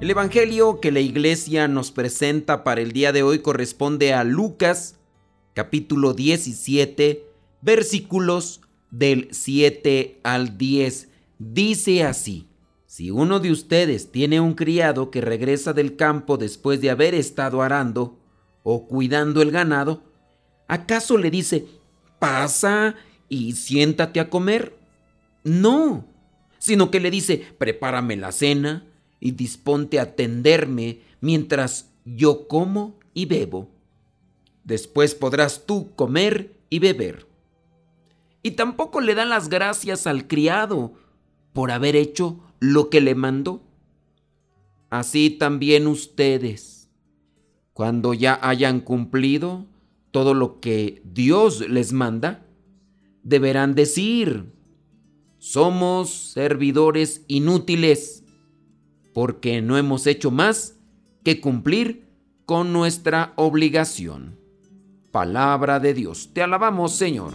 El Evangelio que la iglesia nos presenta para el día de hoy corresponde a Lucas capítulo 17 versículos del 7 al 10. Dice así, si uno de ustedes tiene un criado que regresa del campo después de haber estado arando o cuidando el ganado, ¿acaso le dice, pasa y siéntate a comer? No, sino que le dice, prepárame la cena y disponte a atenderme mientras yo como y bebo. Después podrás tú comer y beber. Y tampoco le dan las gracias al criado por haber hecho lo que le mandó. Así también ustedes, cuando ya hayan cumplido todo lo que Dios les manda, deberán decir, somos servidores inútiles porque no hemos hecho más que cumplir con nuestra obligación. Palabra de Dios, te alabamos Señor.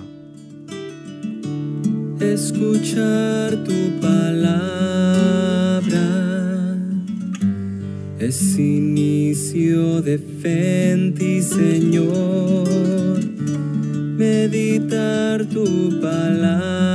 Escuchar tu palabra es inicio de fe Señor. Meditar tu palabra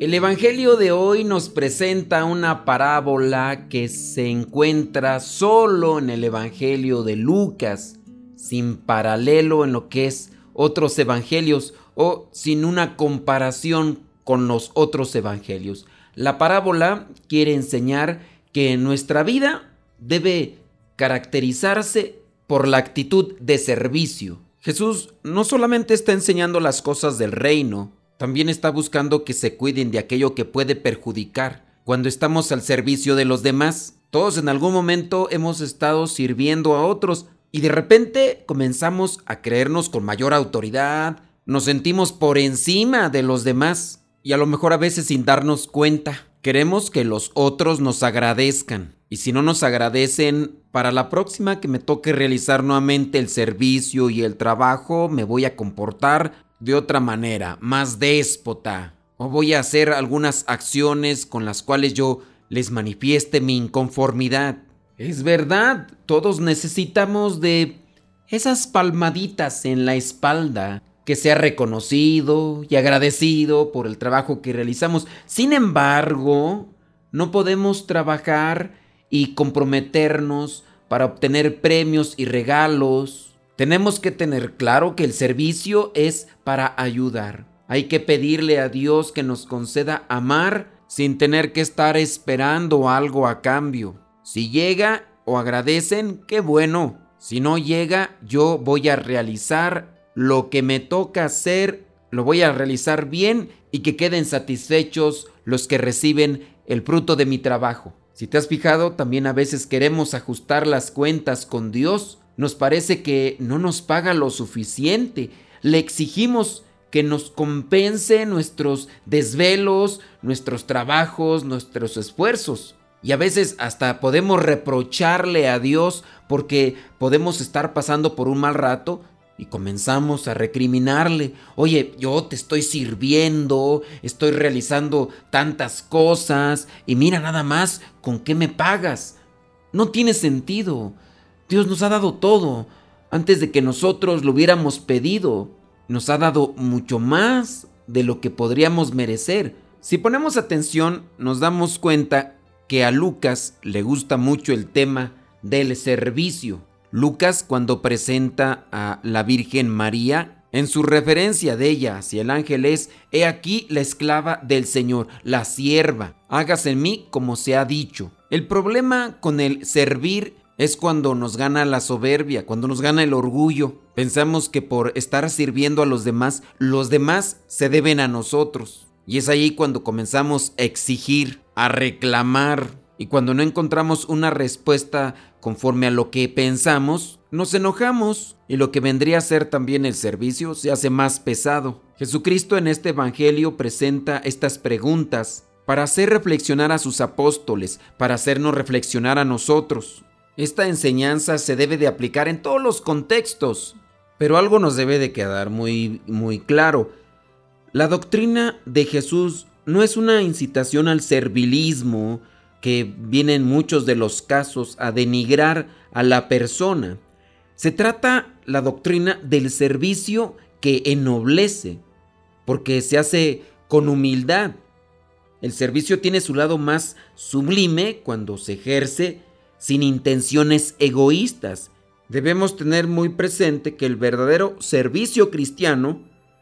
El Evangelio de hoy nos presenta una parábola que se encuentra solo en el Evangelio de Lucas, sin paralelo en lo que es otros evangelios o sin una comparación con los otros evangelios. La parábola quiere enseñar que nuestra vida debe caracterizarse por la actitud de servicio, Jesús no solamente está enseñando las cosas del reino, también está buscando que se cuiden de aquello que puede perjudicar. Cuando estamos al servicio de los demás, todos en algún momento hemos estado sirviendo a otros y de repente comenzamos a creernos con mayor autoridad, nos sentimos por encima de los demás y a lo mejor a veces sin darnos cuenta. Queremos que los otros nos agradezcan. Y si no nos agradecen, para la próxima que me toque realizar nuevamente el servicio y el trabajo, me voy a comportar de otra manera, más déspota. O voy a hacer algunas acciones con las cuales yo les manifieste mi inconformidad. Es verdad, todos necesitamos de esas palmaditas en la espalda que sea reconocido y agradecido por el trabajo que realizamos. Sin embargo, no podemos trabajar y comprometernos para obtener premios y regalos. Tenemos que tener claro que el servicio es para ayudar. Hay que pedirle a Dios que nos conceda amar sin tener que estar esperando algo a cambio. Si llega o agradecen, qué bueno. Si no llega, yo voy a realizar lo que me toca hacer, lo voy a realizar bien y que queden satisfechos los que reciben el fruto de mi trabajo. Si te has fijado, también a veces queremos ajustar las cuentas con Dios. Nos parece que no nos paga lo suficiente. Le exigimos que nos compense nuestros desvelos, nuestros trabajos, nuestros esfuerzos. Y a veces hasta podemos reprocharle a Dios porque podemos estar pasando por un mal rato y comenzamos a recriminarle, oye, yo te estoy sirviendo, estoy realizando tantas cosas y mira nada más con qué me pagas. No tiene sentido. Dios nos ha dado todo antes de que nosotros lo hubiéramos pedido. Nos ha dado mucho más de lo que podríamos merecer. Si ponemos atención, nos damos cuenta que a Lucas le gusta mucho el tema del servicio. Lucas cuando presenta a la Virgen María, en su referencia de ella hacia el ángel es, he aquí la esclava del Señor, la sierva, hágase en mí como se ha dicho. El problema con el servir es cuando nos gana la soberbia, cuando nos gana el orgullo. Pensamos que por estar sirviendo a los demás, los demás se deben a nosotros. Y es ahí cuando comenzamos a exigir, a reclamar. Y cuando no encontramos una respuesta conforme a lo que pensamos, nos enojamos y lo que vendría a ser también el servicio se hace más pesado. Jesucristo en este Evangelio presenta estas preguntas para hacer reflexionar a sus apóstoles, para hacernos reflexionar a nosotros. Esta enseñanza se debe de aplicar en todos los contextos, pero algo nos debe de quedar muy muy claro. La doctrina de Jesús no es una incitación al servilismo que viene en muchos de los casos a denigrar a la persona. Se trata la doctrina del servicio que ennoblece, porque se hace con humildad. El servicio tiene su lado más sublime cuando se ejerce sin intenciones egoístas. Debemos tener muy presente que el verdadero servicio cristiano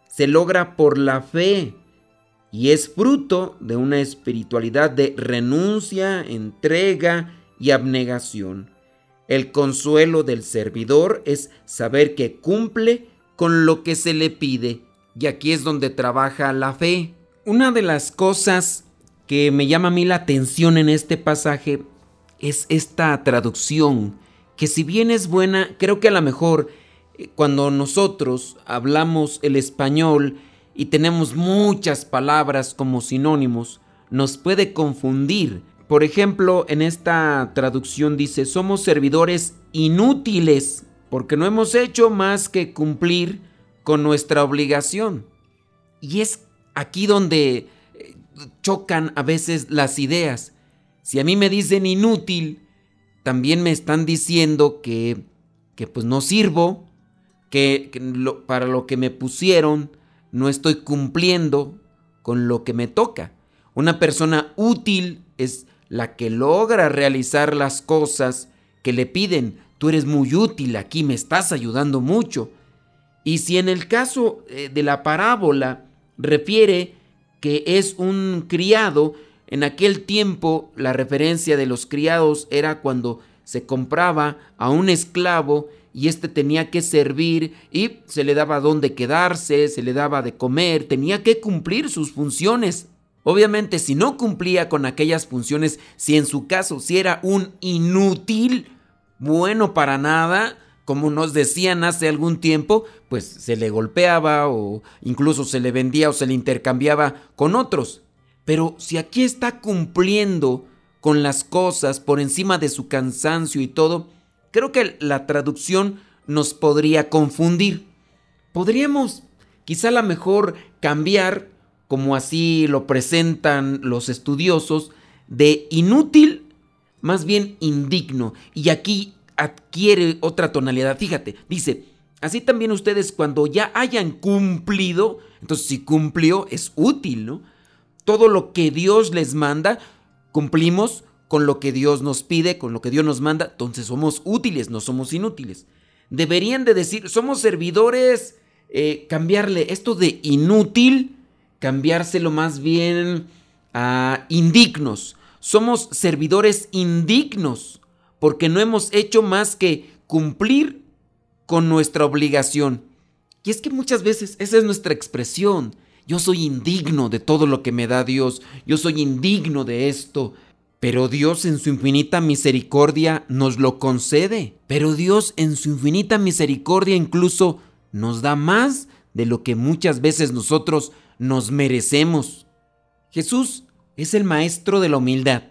se logra por la fe y es fruto de una espiritualidad de renuncia, entrega y abnegación. El consuelo del servidor es saber que cumple con lo que se le pide. Y aquí es donde trabaja la fe. Una de las cosas que me llama a mí la atención en este pasaje es esta traducción, que si bien es buena, creo que a lo mejor eh, cuando nosotros hablamos el español y tenemos muchas palabras como sinónimos, nos puede confundir por ejemplo, en esta traducción dice, somos servidores inútiles porque no hemos hecho más que cumplir con nuestra obligación. Y es aquí donde eh, chocan a veces las ideas. Si a mí me dicen inútil, también me están diciendo que, que pues no sirvo, que, para lo que me pusieron no estoy cumpliendo con lo que me toca. Una persona útil es la que logra realizar las cosas que le piden. Tú eres muy útil aquí, me estás ayudando mucho. Y si en el caso eh, de la parábola refiere que es un criado, en aquel tiempo la referencia de los criados era cuando se compraba a un esclavo y éste tenía que servir y se le daba dónde quedarse, se le daba de comer, tenía que cumplir sus funciones. Obviamente, si no cumplía con aquellas funciones, si en su caso, si era un inútil, bueno para nada, como nos decían hace algún tiempo, pues se le golpeaba o incluso se le vendía o se le intercambiaba con otros. Pero si aquí está cumpliendo con las cosas por encima de su cansancio y todo, creo que la traducción nos podría confundir. Podríamos quizá a lo mejor cambiar como así lo presentan los estudiosos, de inútil, más bien indigno. Y aquí adquiere otra tonalidad. Fíjate, dice, así también ustedes cuando ya hayan cumplido, entonces si cumplió es útil, ¿no? Todo lo que Dios les manda, cumplimos con lo que Dios nos pide, con lo que Dios nos manda, entonces somos útiles, no somos inútiles. Deberían de decir, somos servidores, eh, cambiarle esto de inútil cambiárselo más bien a indignos. Somos servidores indignos porque no hemos hecho más que cumplir con nuestra obligación. Y es que muchas veces esa es nuestra expresión. Yo soy indigno de todo lo que me da Dios. Yo soy indigno de esto. Pero Dios en su infinita misericordia nos lo concede. Pero Dios en su infinita misericordia incluso nos da más de lo que muchas veces nosotros nos merecemos. Jesús es el maestro de la humildad.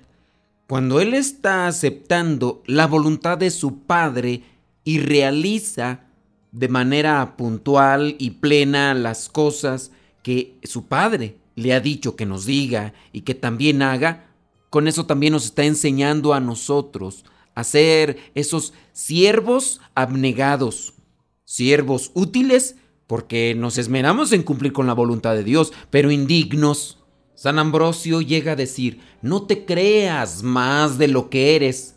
Cuando Él está aceptando la voluntad de su Padre y realiza de manera puntual y plena las cosas que su Padre le ha dicho que nos diga y que también haga, con eso también nos está enseñando a nosotros a ser esos siervos abnegados, siervos útiles porque nos esmeramos en cumplir con la voluntad de Dios, pero indignos, San Ambrosio llega a decir, no te creas más de lo que eres,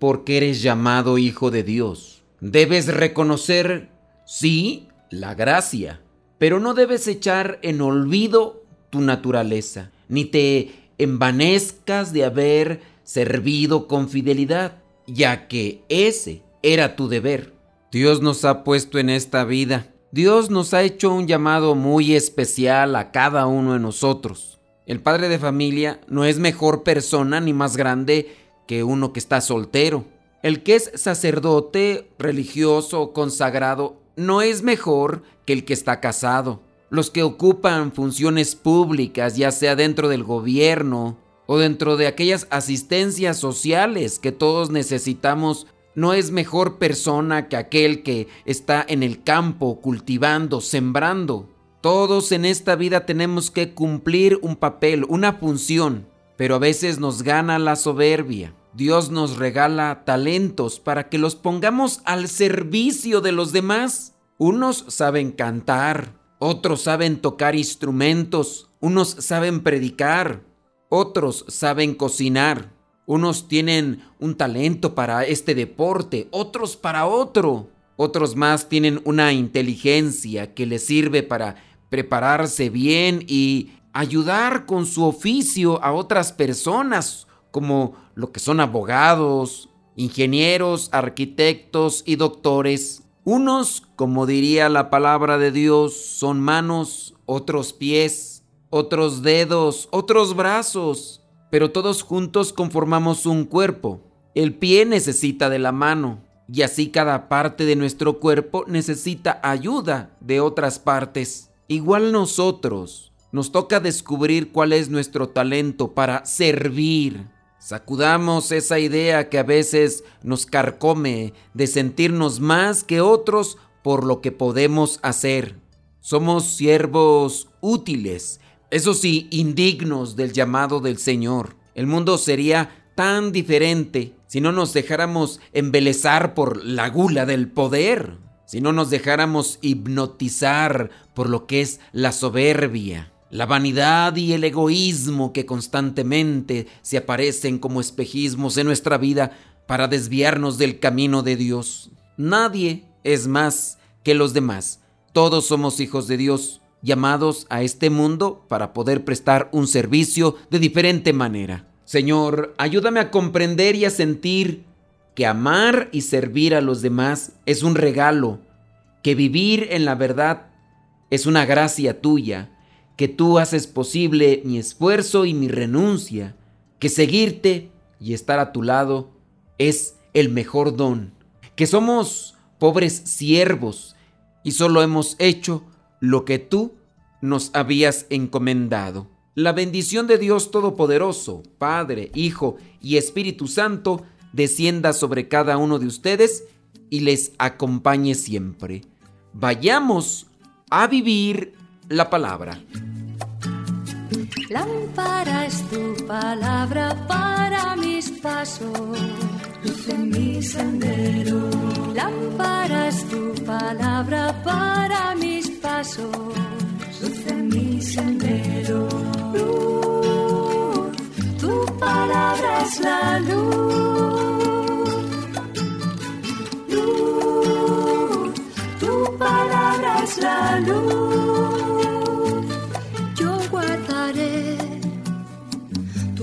porque eres llamado hijo de Dios. Debes reconocer, sí, la gracia, pero no debes echar en olvido tu naturaleza, ni te envanezcas de haber servido con fidelidad, ya que ese era tu deber. Dios nos ha puesto en esta vida. Dios nos ha hecho un llamado muy especial a cada uno de nosotros. El padre de familia no es mejor persona ni más grande que uno que está soltero. El que es sacerdote, religioso consagrado no es mejor que el que está casado. Los que ocupan funciones públicas, ya sea dentro del gobierno o dentro de aquellas asistencias sociales que todos necesitamos, no es mejor persona que aquel que está en el campo cultivando, sembrando. Todos en esta vida tenemos que cumplir un papel, una función, pero a veces nos gana la soberbia. Dios nos regala talentos para que los pongamos al servicio de los demás. Unos saben cantar, otros saben tocar instrumentos, unos saben predicar, otros saben cocinar, unos tienen un talento para este deporte, otros para otro. Otros más tienen una inteligencia que les sirve para prepararse bien y ayudar con su oficio a otras personas, como lo que son abogados, ingenieros, arquitectos y doctores. Unos, como diría la palabra de Dios, son manos, otros pies, otros dedos, otros brazos, pero todos juntos conformamos un cuerpo. El pie necesita de la mano, y así cada parte de nuestro cuerpo necesita ayuda de otras partes. Igual nosotros nos toca descubrir cuál es nuestro talento para servir. Sacudamos esa idea que a veces nos carcome de sentirnos más que otros por lo que podemos hacer. Somos siervos útiles, eso sí, indignos del llamado del Señor. El mundo sería tan diferente si no nos dejáramos embelezar por la gula del poder si no nos dejáramos hipnotizar por lo que es la soberbia, la vanidad y el egoísmo que constantemente se aparecen como espejismos en nuestra vida para desviarnos del camino de Dios. Nadie es más que los demás. Todos somos hijos de Dios, llamados a este mundo para poder prestar un servicio de diferente manera. Señor, ayúdame a comprender y a sentir que amar y servir a los demás es un regalo, que vivir en la verdad es una gracia tuya, que tú haces posible mi esfuerzo y mi renuncia, que seguirte y estar a tu lado es el mejor don, que somos pobres siervos y solo hemos hecho lo que tú nos habías encomendado. La bendición de Dios Todopoderoso, Padre, Hijo y Espíritu Santo, descienda sobre cada uno de ustedes y les acompañe siempre. Vayamos a vivir la palabra. Lámpara es tu palabra para mis pasos, luz en mi sendero. Lámpara es tu palabra para mis pasos, luz en mi sendero. Luz, tu palabra es la luz la luz.